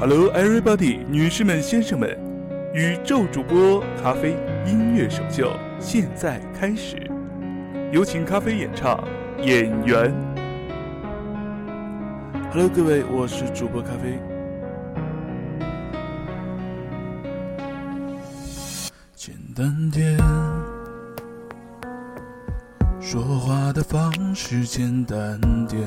Hello everybody，女士们、先生们，宇宙主播咖啡音乐首秀现在开始，有请咖啡演唱《演员》。Hello，各位，我是主播咖啡。简单点，说话的方式简单点。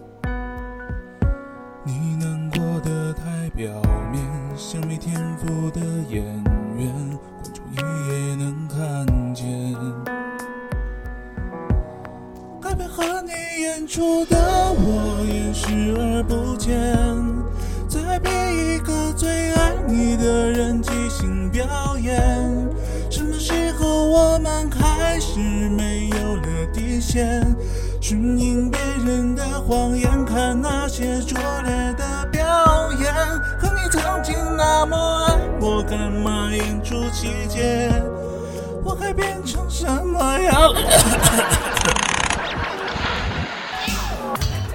你演出的我也视而不见，再逼一个最爱你的人即兴表演。什么时候我们开始没有了底线？顺应别人的谎言，看那些拙劣的表演。可你曾经那么爱我，干嘛演出细节？我该变成什么样？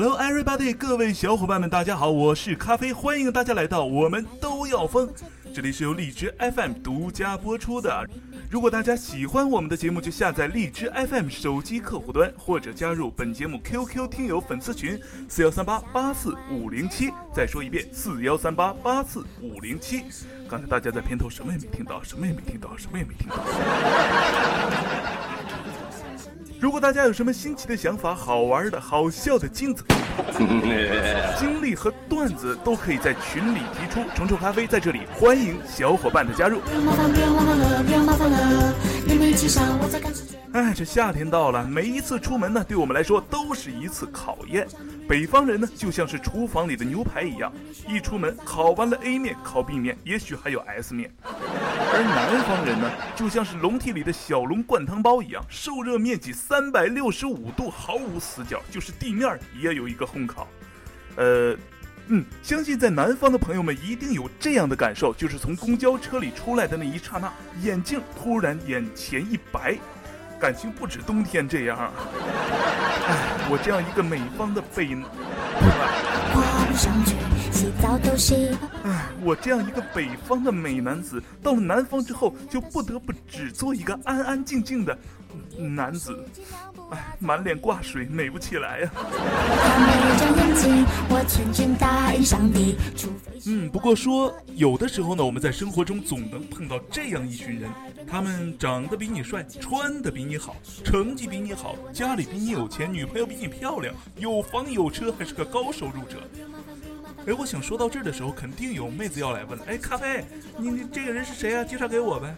Hello everybody，各位小伙伴们，大家好，我是咖啡，欢迎大家来到我们都要疯。这里是由荔枝 FM 独家播出的。如果大家喜欢我们的节目，就下载荔枝 FM 手机客户端，或者加入本节目 QQ 听友粉丝群四幺三八八四五零七。再说一遍，四幺三八八四五零七。刚才大家在片头什么也没听到，什么也没听到，什么也没听到。如果大家有什么新奇的想法、好玩的、好笑的金子、经历和段子，都可以在群里提出。虫虫咖啡在这里欢迎小伙伴的加入。哎，这夏天到了，每一次出门呢，对我们来说都是一次考验。北方人呢，就像是厨房里的牛排一样，一出门烤完了 A 面，烤 B 面，也许还有 S 面；而南方人呢，就像是笼屉里的小笼灌汤包一样，受热面积三百六十五度，毫无死角，就是地面也有一个烘烤。呃，嗯，相信在南方的朋友们一定有这样的感受，就是从公交车里出来的那一刹那，眼镜突然眼前一白。感情不止冬天这样，哎，我这样一个美方的北，哎，我这样一个北方的美男子，到了南方之后，就不得不只做一个安安静静的男子。哎，满脸挂水，美不起来呀。嗯，不过说有的时候呢，我们在生活中总能碰到这样一群人，他们长得比你帅，穿的比你好，成绩比你好，家里比你有钱，女朋友比你漂亮，有房有车，还是个高收入者。哎，我想说到这儿的时候，肯定有妹子要来问。哎，咖啡，你你这个人是谁啊？介绍给我呗。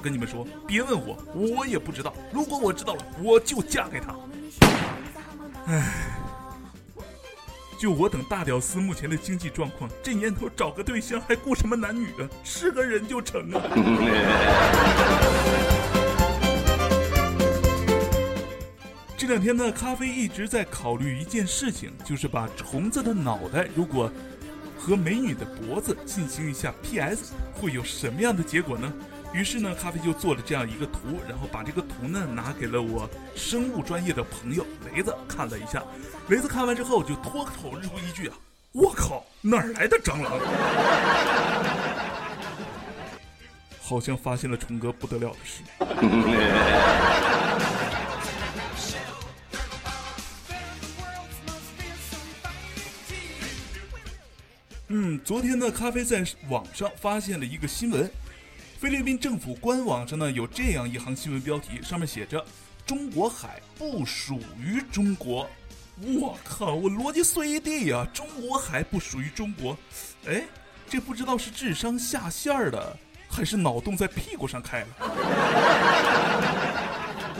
跟你们说，别问我，我也不知道。如果我知道了，我就嫁给他。唉，就我等大屌丝目前的经济状况，这年头找个对象还顾什么男女啊？是个人就成啊。这两天呢，咖啡一直在考虑一件事情，就是把虫子的脑袋如果和美女的脖子进行一下 PS，会有什么样的结果呢？于是呢，咖啡就做了这样一个图，然后把这个图呢拿给了我生物专业的朋友雷子看了一下。雷子看完之后就脱口而出一句啊：“我靠，哪儿来的蟑螂？” 好像发现了虫哥不得了的事。嗯，昨天呢，咖啡在网上发现了一个新闻。菲律宾政府官网上呢有这样一行新闻标题，上面写着：“中国海不属于中国。”我靠，我逻辑碎一地呀！中国海不属于中国，哎，这不知道是智商下线的，还是脑洞在屁股上开了。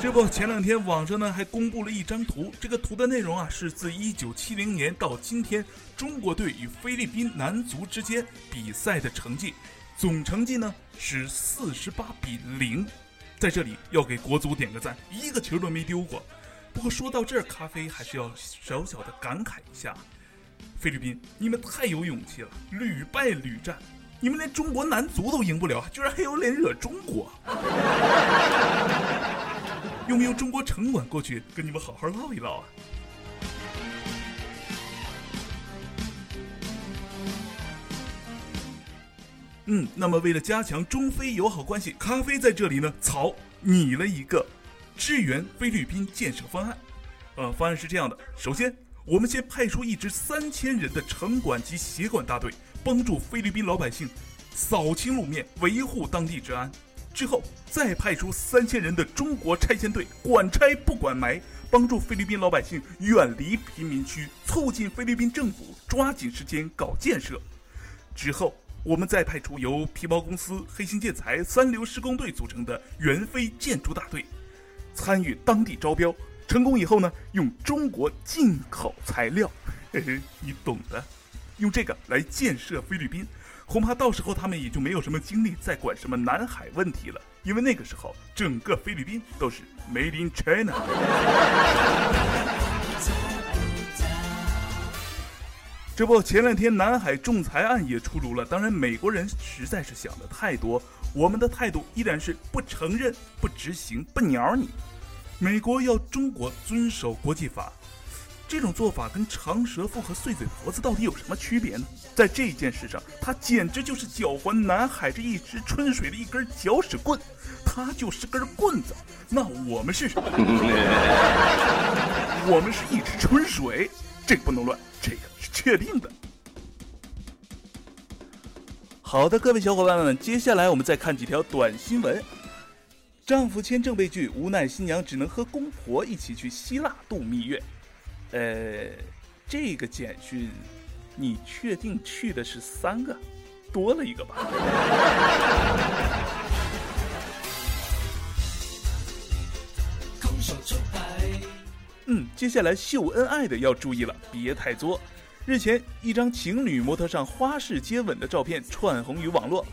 这不，前两天网上呢还公布了一张图，这个图的内容啊是自1970年到今天中国队与菲律宾男足之间比赛的成绩，总成绩呢是48比零。在这里要给国足点个赞，一个球都没丢过。不过说到这儿，咖啡还是要小小的感慨一下：菲律宾，你们太有勇气了，屡败屡战，你们连中国男足都赢不了，居然还有脸惹中国？用不用中国城管过去跟你们好好唠一唠啊？嗯，那么为了加强中非友好关系，咖啡在这里呢草拟了一个。支援菲律宾建设方案，呃，方案是这样的：首先，我们先派出一支三千人的城管及协管大队，帮助菲律宾老百姓扫清路面，维护当地治安；之后，再派出三千人的中国拆迁队，管拆不管埋，帮助菲律宾老百姓远离贫民区，促进菲律宾政府抓紧时间搞建设；之后，我们再派出由皮包公司、黑心建材、三流施工队组成的援非建筑大队。参与当地招标，成功以后呢，用中国进口材料，嘿嘿，你懂的，用这个来建设菲律宾，恐怕到时候他们也就没有什么精力再管什么南海问题了，因为那个时候整个菲律宾都是 Made in China。这不，前两天南海仲裁案也出炉了，当然美国人实在是想的太多。我们的态度依然是不承认、不执行、不鸟你。美国要中国遵守国际法，这种做法跟长舌妇和碎嘴婆子到底有什么区别呢？在这件事上，他简直就是搅浑南海这一池春水的一根搅屎棍，他就是根棍子。那我们是什么？我们是一池春水，这个不能乱，这个是确定的。好的，各位小伙伴们，接下来我们再看几条短新闻。丈夫签证被拒，无奈新娘只能和公婆一起去希腊度蜜月。呃，这个简讯，你确定去的是三个？多了一个吧？嗯，接下来秀恩爱的要注意了，别太作。日前，一张情侣摩托上花式接吻的照片窜红于网络。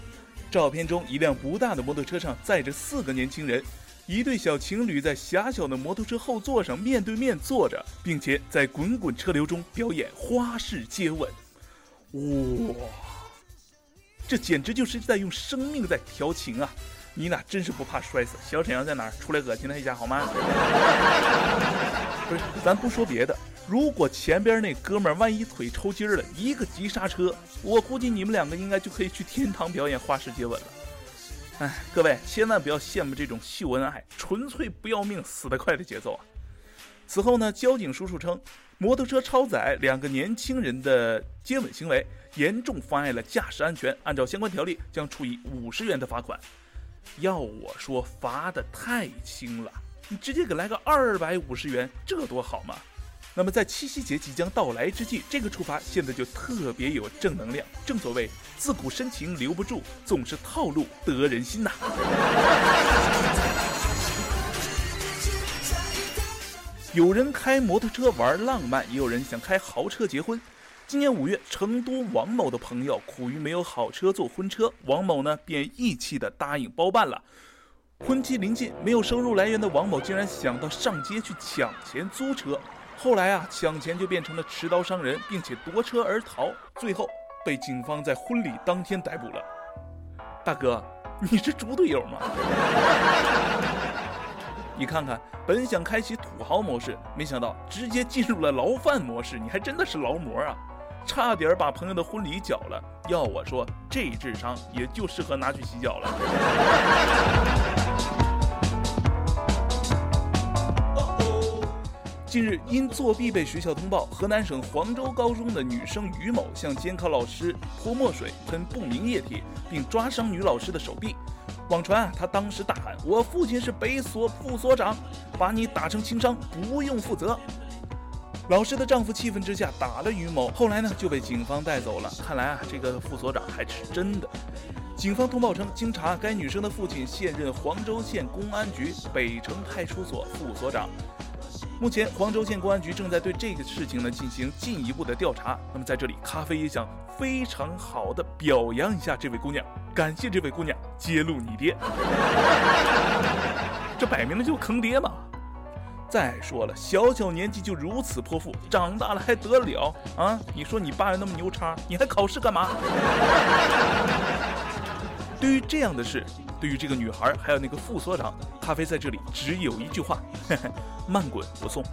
照片中，一辆不大的摩托车上载着四个年轻人，一对小情侣在狭小的摩托车后座上面对面坐着，并且在滚滚车流中表演花式接吻。哇，这简直就是在用生命在调情啊！你俩真是不怕摔死。小沈阳在哪儿？出来恶心他一下好吗？不是，咱不说别的。如果前边那哥们儿万一腿抽筋了，一个急刹车，我估计你们两个应该就可以去天堂表演花式接吻了。哎，各位千万不要羡慕这种秀恩爱，纯粹不要命死得快的节奏啊！此后呢，交警叔叔称，摩托车超载两个年轻人的接吻行为严重妨碍了驾驶安全，按照相关条例将处以五十元的罚款。要我说，罚的太轻了，你直接给来个二百五十元，这多好嘛！那么在七夕节即将到来之际，这个处罚现在就特别有正能量。正所谓自古深情留不住，总是套路得人心呐。有人开摩托车玩浪漫，也有人想开豪车结婚。今年五月，成都王某的朋友苦于没有好车做婚车，王某呢便义气的答应包办了。婚期临近，没有收入来源的王某竟然想到上街去抢钱租车。后来啊，抢钱就变成了持刀伤人，并且夺车而逃，最后被警方在婚礼当天逮捕了。大哥，你是猪队友吗？你看看，本想开启土豪模式，没想到直接进入了牢饭模式，你还真的是劳模啊！差点把朋友的婚礼搅了。要我说，这智商也就适合拿去洗脚了。近日，因作弊被学校通报，河南省黄州高中的女生于某向监考老师泼墨水、喷不明液体，并抓伤女老师的手臂。网传啊，她当时大喊：“我父亲是北所副所长，把你打成轻伤，不用负责。”老师的丈夫气愤之下打了于某，后来呢就被警方带走了。看来啊，这个副所长还是真的。警方通报称，经查，该女生的父亲现任黄州县公安局北城派出所副所长。目前，黄州县公安局正在对这个事情呢进行进一步的调查。那么，在这里，咖啡也想非常好的表扬一下这位姑娘，感谢这位姑娘揭露你爹，这摆明了就坑爹嘛！再说了，小小年纪就如此泼妇，长大了还得了啊？你说你爸又那么牛叉，你还考试干嘛？对于这样的事，对于这个女孩，还有那个副所长，咖啡在这里只有一句话：慢滚不送。你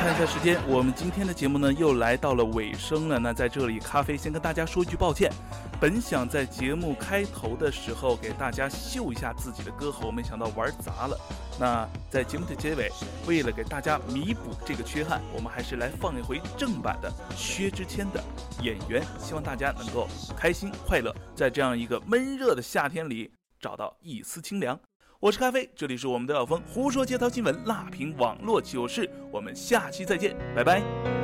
看一下时间，我们今天的节目呢又来到了尾声了。那在这里，咖啡先跟大家说一句抱歉。本想在节目开头的时候给大家秀一下自己的歌喉，没想到玩砸了。那在节目的结尾，为了给大家弥补这个缺憾，我们还是来放一回正版的薛之谦的《演员》，希望大家能够开心快乐，在这样一个闷热的夏天里找到一丝清凉。我是咖啡，这里是我们的小峰胡说街头新闻，辣评网络糗事，我们下期再见，拜拜。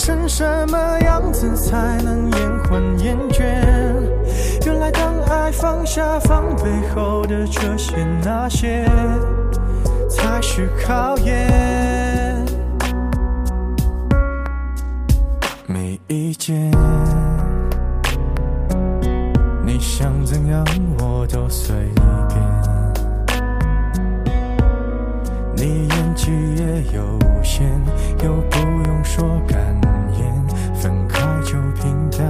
成什么样子才能延缓厌倦？原来当爱放下防备后的这些那些，才是考验。每一件。你演技也有限，又不用说感言，分开就平淡。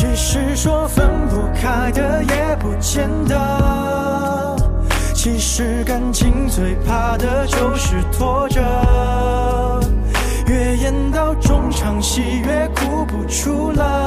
其实说分不开的也不见得。其实感情最怕的就是拖着，越演到中场戏越哭不出了。